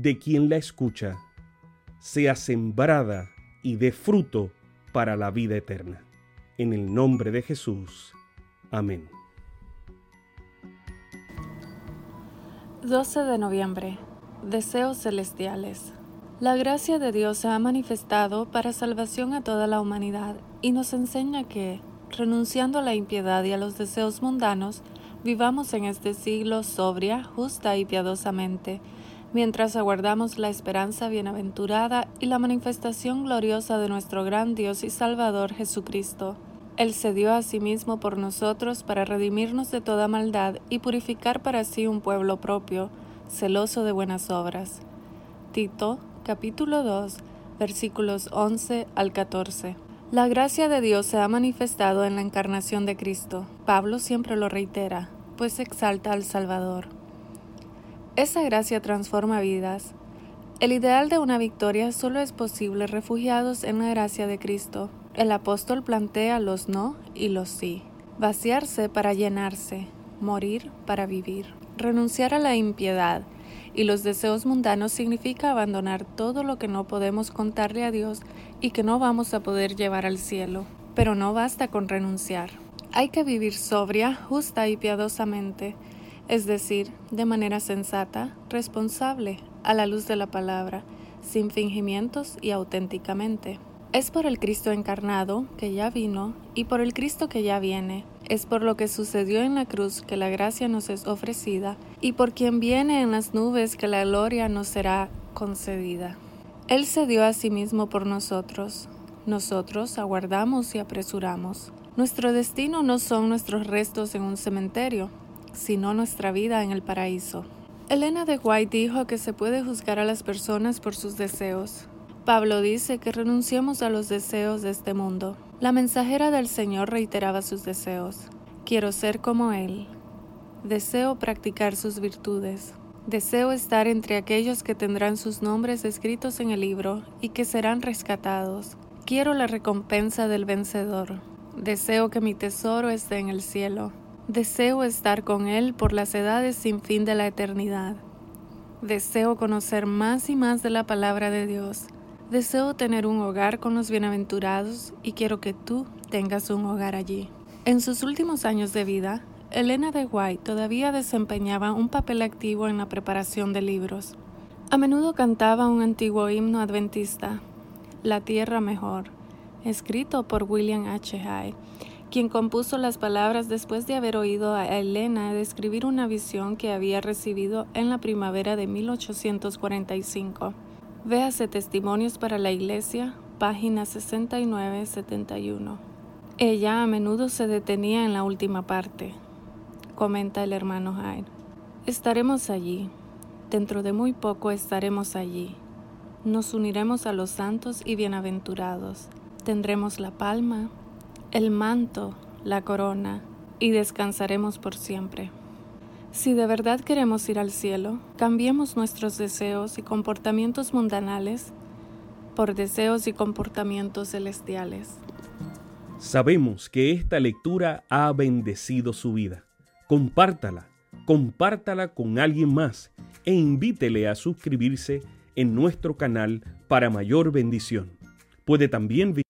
de quien la escucha, sea sembrada y dé fruto para la vida eterna. En el nombre de Jesús. Amén. 12 de noviembre. Deseos celestiales. La gracia de Dios se ha manifestado para salvación a toda la humanidad y nos enseña que, renunciando a la impiedad y a los deseos mundanos, vivamos en este siglo sobria, justa y piadosamente, mientras aguardamos la esperanza bienaventurada y la manifestación gloriosa de nuestro gran Dios y Salvador Jesucristo. Él se dio a sí mismo por nosotros para redimirnos de toda maldad y purificar para sí un pueblo propio, celoso de buenas obras. Tito, capítulo 2, versículos 11 al 14. La gracia de Dios se ha manifestado en la encarnación de Cristo. Pablo siempre lo reitera, pues exalta al Salvador. Esa gracia transforma vidas. El ideal de una victoria solo es posible refugiados en la gracia de Cristo. El apóstol plantea los no y los sí. Vaciarse para llenarse, morir para vivir. Renunciar a la impiedad y los deseos mundanos significa abandonar todo lo que no podemos contarle a Dios y que no vamos a poder llevar al cielo. Pero no basta con renunciar. Hay que vivir sobria, justa y piadosamente es decir, de manera sensata, responsable, a la luz de la palabra, sin fingimientos y auténticamente. Es por el Cristo encarnado, que ya vino, y por el Cristo que ya viene. Es por lo que sucedió en la cruz que la gracia nos es ofrecida, y por quien viene en las nubes que la gloria nos será concedida. Él se dio a sí mismo por nosotros. Nosotros aguardamos y apresuramos. Nuestro destino no son nuestros restos en un cementerio, sino nuestra vida en el paraíso. Elena de White dijo que se puede juzgar a las personas por sus deseos. Pablo dice que renunciemos a los deseos de este mundo. La mensajera del Señor reiteraba sus deseos. Quiero ser como Él. Deseo practicar sus virtudes. Deseo estar entre aquellos que tendrán sus nombres escritos en el libro y que serán rescatados. Quiero la recompensa del vencedor. Deseo que mi tesoro esté en el cielo. Deseo estar con Él por las edades sin fin de la eternidad. Deseo conocer más y más de la palabra de Dios. Deseo tener un hogar con los bienaventurados y quiero que tú tengas un hogar allí. En sus últimos años de vida, Elena de White todavía desempeñaba un papel activo en la preparación de libros. A menudo cantaba un antiguo himno adventista, La Tierra Mejor, escrito por William H. Hyde quien compuso las palabras después de haber oído a Elena describir una visión que había recibido en la primavera de 1845. Véase Testimonios para la Iglesia, página 69-71. Ella a menudo se detenía en la última parte. Comenta el hermano Hyde. Estaremos allí. Dentro de muy poco estaremos allí. Nos uniremos a los santos y bienaventurados. Tendremos la palma, el manto, la corona, y descansaremos por siempre. Si de verdad queremos ir al cielo, cambiemos nuestros deseos y comportamientos mundanales por deseos y comportamientos celestiales. Sabemos que esta lectura ha bendecido su vida. Compártala, compártala con alguien más e invítele a suscribirse en nuestro canal para mayor bendición. Puede también